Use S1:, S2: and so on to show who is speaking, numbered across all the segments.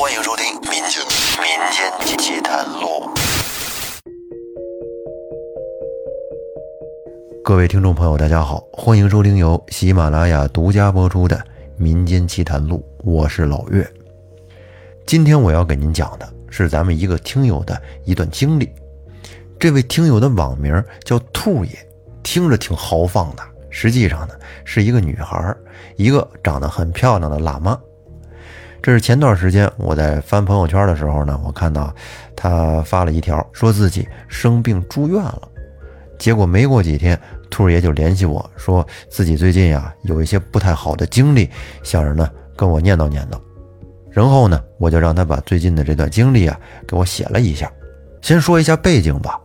S1: 欢迎收听《民间民间奇谈录》。
S2: 各位听众朋友，大家好，欢迎收听由喜马拉雅独家播出的《民间奇谈录》，我是老岳。今天我要给您讲的是咱们一个听友的一段经历。这位听友的网名叫兔爷，听着挺豪放的，实际上呢是一个女孩，一个长得很漂亮的辣妈。这是前段时间我在翻朋友圈的时候呢，我看到他发了一条，说自己生病住院了。结果没过几天，兔爷就联系我说自己最近呀有一些不太好的经历，想着呢跟我念叨念叨。然后呢，我就让他把最近的这段经历啊给我写了一下。先说一下背景吧，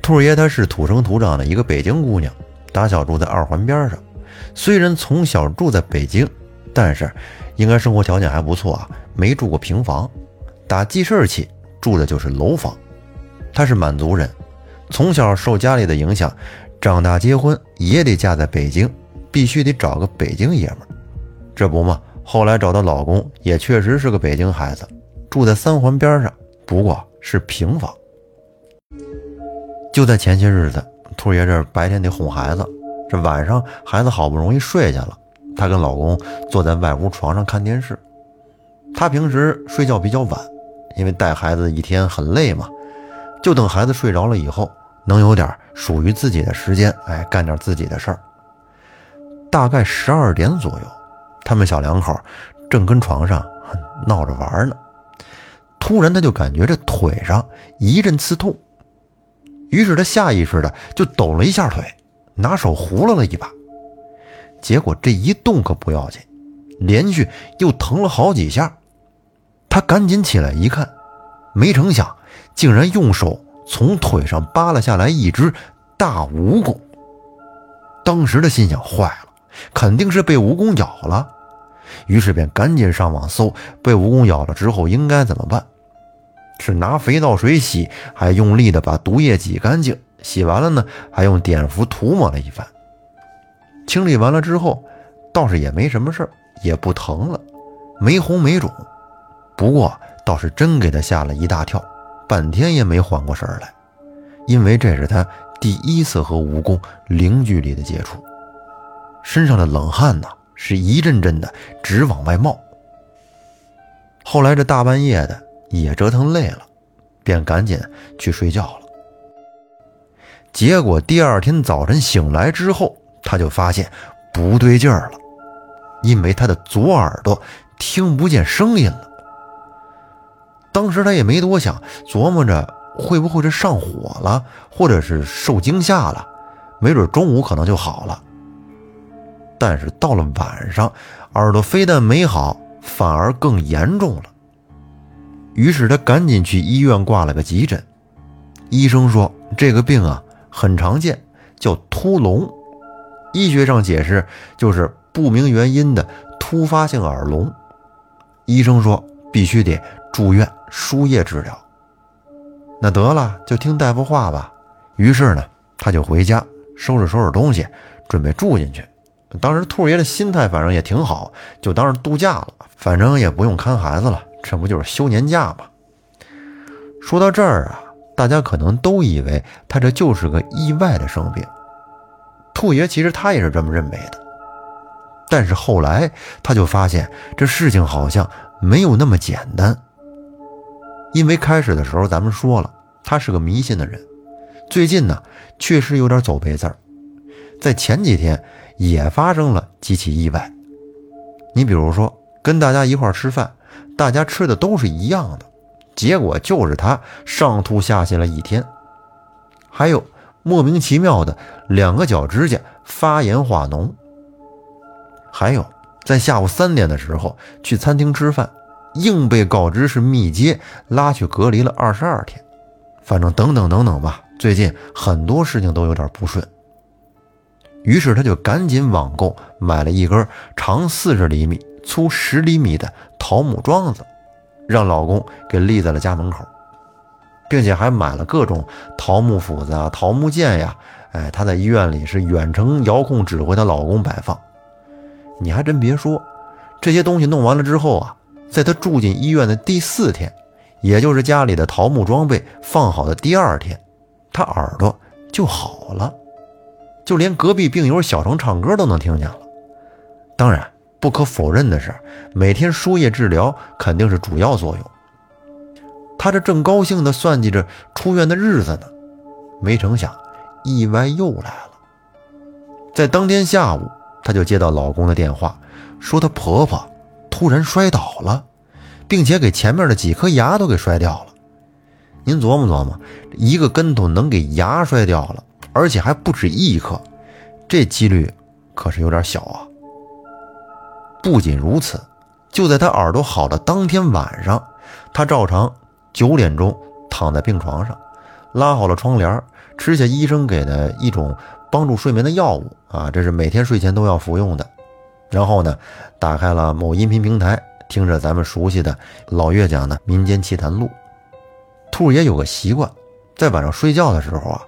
S2: 兔爷她是土生土长的一个北京姑娘，打小住在二环边上。虽然从小住在北京，但是。应该生活条件还不错啊，没住过平房，打记事起住的就是楼房。他是满族人，从小受家里的影响，长大结婚也得嫁在北京，必须得找个北京爷们儿。这不嘛，后来找到老公也确实是个北京孩子，住在三环边上，不过是平房。就在前些日子，兔爷这白天得哄孩子，这晚上孩子好不容易睡下了。她跟老公坐在外屋床上看电视。她平时睡觉比较晚，因为带孩子一天很累嘛，就等孩子睡着了以后，能有点属于自己的时间，哎，干点自己的事儿。大概十二点左右，他们小两口正跟床上闹着玩呢，突然他就感觉这腿上一阵刺痛，于是他下意识的就抖了一下腿，拿手胡了了一把。结果这一动可不要紧，连续又疼了好几下。他赶紧起来一看，没成想竟然用手从腿上扒了下来一只大蜈蚣。当时的心想：坏了，肯定是被蜈蚣咬了。于是便赶紧上网搜，被蜈蚣咬了之后应该怎么办？是拿肥皂水洗，还用力的把毒液挤干净。洗完了呢，还用碘伏涂抹了一番。清理完了之后，倒是也没什么事儿，也不疼了，没红没肿。不过倒是真给他吓了一大跳，半天也没缓过神来，因为这是他第一次和蜈蚣零距离的接触，身上的冷汗呐是一阵阵的直往外冒。后来这大半夜的也折腾累了，便赶紧去睡觉了。结果第二天早晨醒来之后。他就发现不对劲儿了，因为他的左耳朵听不见声音了。当时他也没多想，琢磨着会不会是上火了，或者是受惊吓了，没准中午可能就好了。但是到了晚上，耳朵非但没好，反而更严重了。于是他赶紧去医院挂了个急诊，医生说这个病啊很常见，叫突聋。医学上解释就是不明原因的突发性耳聋，医生说必须得住院输液治疗。那得了，就听大夫话吧。于是呢，他就回家收拾收拾东西，准备住进去。当时兔爷的心态反正也挺好，就当是度假了，反正也不用看孩子了，这不就是休年假吗？说到这儿啊，大家可能都以为他这就是个意外的生病。兔爷其实他也是这么认为的，但是后来他就发现这事情好像没有那么简单。因为开始的时候咱们说了，他是个迷信的人，最近呢确实有点走背字儿，在前几天也发生了几起意外。你比如说跟大家一块吃饭，大家吃的都是一样的，结果就是他上吐下泻了一天，还有。莫名其妙的两个脚指甲发炎化脓，还有在下午三点的时候去餐厅吃饭，硬被告知是密接，拉去隔离了二十二天。反正等等等等吧，最近很多事情都有点不顺。于是他就赶紧网购买了一根长四十厘米、粗十厘米的桃木桩子，让老公给立在了家门口。并且还买了各种桃木斧子啊、桃木剑呀，哎，她在医院里是远程遥控指挥她老公摆放。你还真别说，这些东西弄完了之后啊，在他住进医院的第四天，也就是家里的桃木装备放好的第二天，他耳朵就好了，就连隔壁病友小声唱歌都能听见了。当然，不可否认的是，每天输液治疗肯定是主要作用。他这正高兴地算计着出院的日子呢，没成想意外又来了。在当天下午，她就接到老公的电话，说她婆婆突然摔倒了，并且给前面的几颗牙都给摔掉了。您琢磨琢磨，一个跟头能给牙摔掉了，而且还不止一颗，这几率可是有点小啊。不仅如此，就在她耳朵好的当天晚上，她照常九点钟躺在病床上，拉好了窗帘，吃下医生给的一种。帮助睡眠的药物啊，这是每天睡前都要服用的。然后呢，打开了某音频平台，听着咱们熟悉的老岳讲的《民间奇谈录》。兔爷有个习惯，在晚上睡觉的时候啊，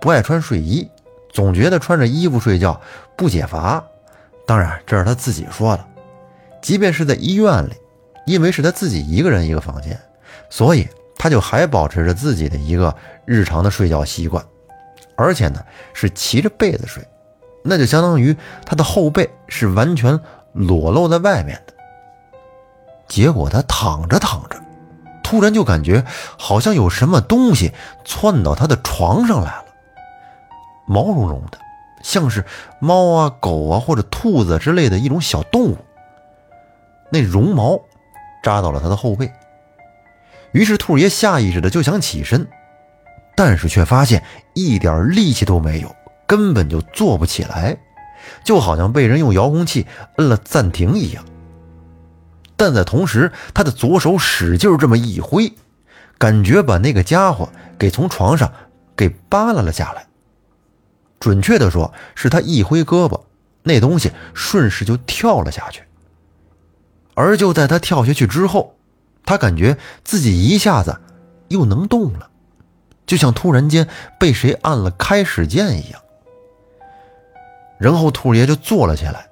S2: 不爱穿睡衣，总觉得穿着衣服睡觉不解乏。当然，这是他自己说的。即便是在医院里，因为是他自己一个人一个房间，所以他就还保持着自己的一个日常的睡觉习惯。而且呢，是骑着被子睡，那就相当于他的后背是完全裸露在外面的。结果他躺着躺着，突然就感觉好像有什么东西窜到他的床上来了，毛茸茸的，像是猫啊、狗啊或者兔子之类的一种小动物。那绒毛扎到了他的后背，于是兔爷下意识的就想起身。但是却发现一点力气都没有，根本就坐不起来，就好像被人用遥控器摁了暂停一样。但在同时，他的左手使劲这么一挥，感觉把那个家伙给从床上给扒拉了下来。准确的说，是他一挥胳膊，那东西顺势就跳了下去。而就在他跳下去之后，他感觉自己一下子又能动了。就像突然间被谁按了开始键一样，然后兔爷就坐了起来，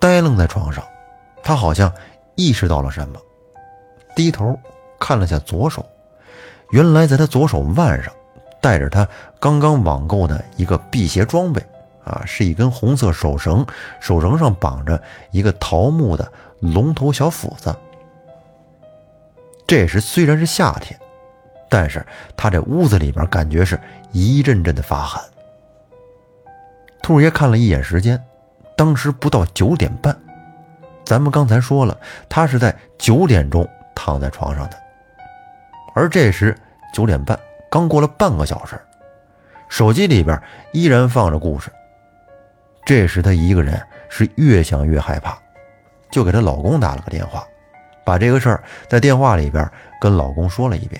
S2: 呆愣在床上。他好像意识到了什么，低头看了下左手，原来在他左手腕上戴着他刚刚网购的一个辟邪装备啊，是一根红色手绳，手绳上绑着一个桃木的龙头小斧子。这时虽然是夏天。但是他这屋子里边感觉是一阵阵的发寒。兔爷看了一眼时间，当时不到九点半。咱们刚才说了，他是在九点钟躺在床上的，而这时九点半刚过了半个小时，手机里边依然放着故事。这时他一个人是越想越害怕，就给她老公打了个电话，把这个事儿在电话里边跟老公说了一遍。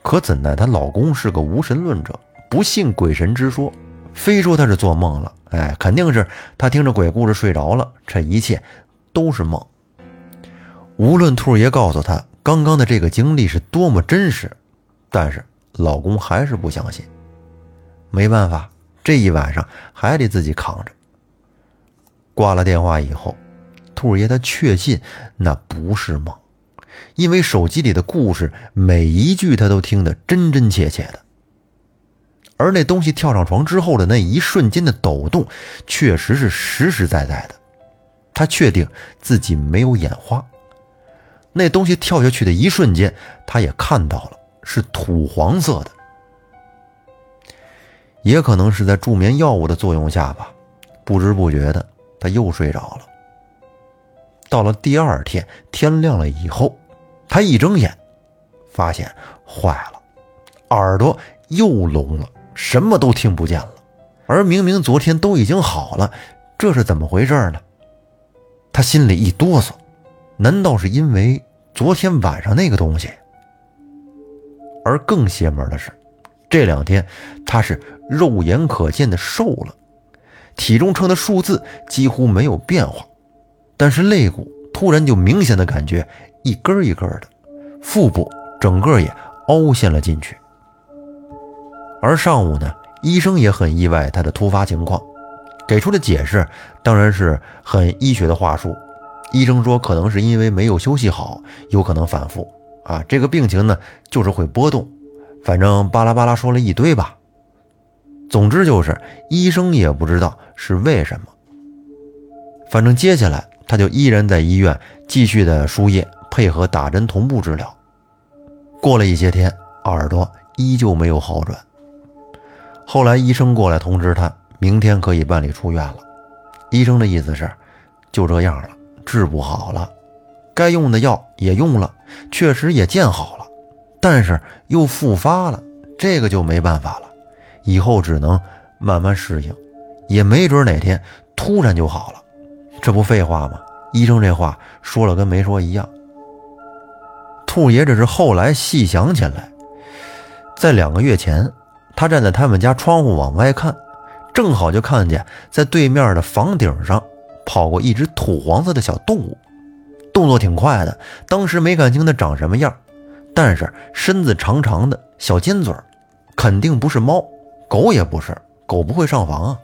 S2: 可怎奈她老公是个无神论者，不信鬼神之说，非说她是做梦了。哎，肯定是她听着鬼故事睡着了，这一切都是梦。无论兔爷告诉她刚刚的这个经历是多么真实，但是老公还是不相信。没办法，这一晚上还得自己扛着。挂了电话以后，兔爷他确信那不是梦。因为手机里的故事每一句他都听得真真切切的，而那东西跳上床之后的那一瞬间的抖动，确实是实实在在的。他确定自己没有眼花。那东西跳下去的一瞬间，他也看到了，是土黄色的。也可能是在助眠药物的作用下吧，不知不觉的他又睡着了。到了第二天天亮了以后。他一睁眼，发现坏了，耳朵又聋了，什么都听不见了。而明明昨天都已经好了，这是怎么回事呢？他心里一哆嗦，难道是因为昨天晚上那个东西？而更邪门的是，这两天他是肉眼可见的瘦了，体重秤的数字几乎没有变化，但是肋骨突然就明显的感觉。一根一根的，腹部整个也凹陷了进去。而上午呢，医生也很意外他的突发情况，给出的解释当然是很医学的话术，医生说可能是因为没有休息好，有可能反复啊。这个病情呢，就是会波动，反正巴拉巴拉说了一堆吧。总之就是医生也不知道是为什么。反正接下来他就依然在医院继续的输液，配合打针同步治疗。过了一些天，耳朵依旧没有好转。后来医生过来通知他，明天可以办理出院了。医生的意思是，就这样了，治不好了，该用的药也用了，确实也见好了，但是又复发了，这个就没办法了，以后只能慢慢适应，也没准哪天突然就好了。这不废话吗？医生这话说了跟没说一样。兔爷这是后来细想起来，在两个月前，他站在他们家窗户往外看，正好就看见在对面的房顶上跑过一只土黄色的小动物，动作挺快的。当时没看清它长什么样，但是身子长长的，小尖嘴肯定不是猫，狗也不是，狗不会上房啊。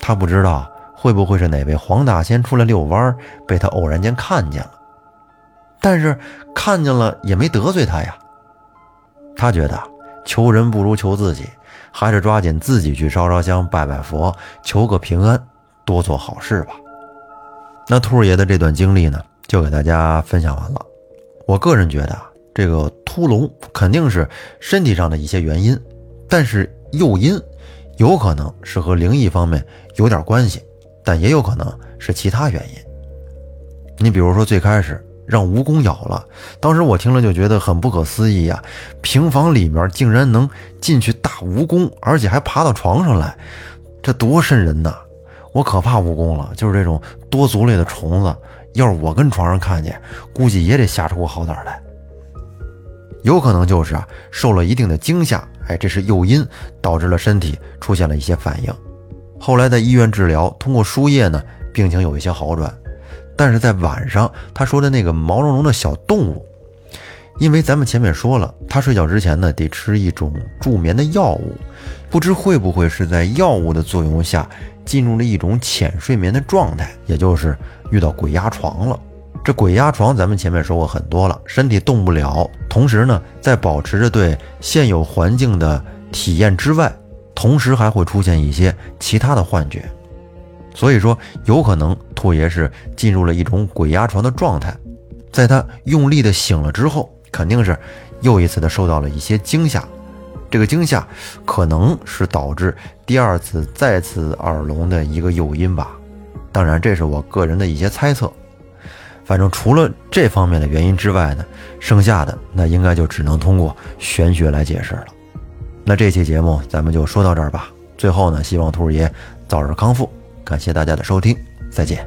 S2: 他不知道。会不会是哪位黄大仙出来遛弯，被他偶然间看见了？但是看见了也没得罪他呀。他觉得求人不如求自己，还是抓紧自己去烧烧香、拜拜佛，求个平安，多做好事吧。那兔爷的这段经历呢，就给大家分享完了。我个人觉得啊，这个秃龙肯定是身体上的一些原因，但是诱因有可能是和灵异方面有点关系。但也有可能是其他原因。你比如说，最开始让蜈蚣咬了，当时我听了就觉得很不可思议呀！平房里面竟然能进去大蜈蚣，而且还爬到床上来，这多瘆人呐！我可怕蜈蚣了，就是这种多足类的虫子，要是我跟床上看见，估计也得吓出个好歹来。有可能就是啊，受了一定的惊吓，哎，这是诱因，导致了身体出现了一些反应。后来在医院治疗，通过输液呢，病情有一些好转。但是在晚上，他说的那个毛茸茸的小动物，因为咱们前面说了，他睡觉之前呢得吃一种助眠的药物，不知会不会是在药物的作用下进入了一种浅睡眠的状态，也就是遇到鬼压床了。这鬼压床，咱们前面说过很多了，身体动不了，同时呢，在保持着对现有环境的体验之外。同时还会出现一些其他的幻觉，所以说有可能兔爷是进入了一种鬼压床的状态，在他用力的醒了之后，肯定是又一次的受到了一些惊吓，这个惊吓可能是导致第二次再次耳聋的一个诱因吧，当然这是我个人的一些猜测，反正除了这方面的原因之外呢，剩下的那应该就只能通过玄学来解释了。那这期节目咱们就说到这儿吧。最后呢，希望兔爷早日康复。感谢大家的收听，再见。